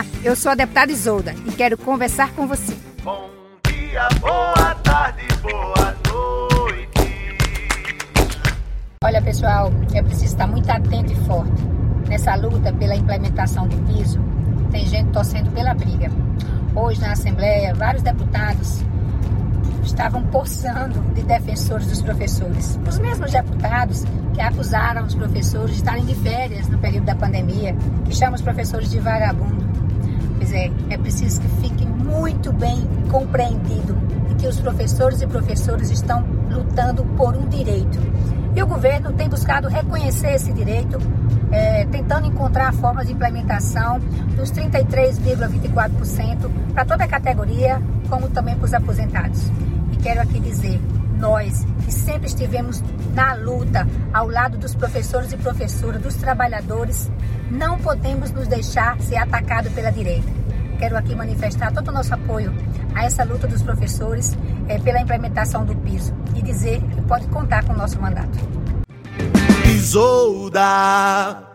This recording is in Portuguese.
Olá, eu sou a deputada Isolda e quero conversar com você. Bom dia, boa tarde, boa noite. Olha, pessoal, é preciso estar muito atento e forte. Nessa luta pela implementação do piso, tem gente torcendo pela briga. Hoje, na Assembleia, vários deputados estavam possando de defensores dos professores. Os mesmos deputados que acusaram os professores de estarem de férias no período da pandemia, que chamam os professores de vagabundo. Pois é, é preciso que fique muito bem compreendido que os professores e professoras estão lutando por um direito. E o governo tem buscado reconhecer esse direito, é, tentando encontrar formas de implementação dos 33,24% para toda a categoria, como também para os aposentados. E quero aqui dizer, nós que sempre estivemos na luta ao lado dos professores e professoras, dos trabalhadores, não podemos nos deixar ser atacados pela direita. Quero aqui manifestar todo o nosso apoio a essa luta dos professores é, pela implementação do piso e dizer que pode contar com o nosso mandato. Isolda.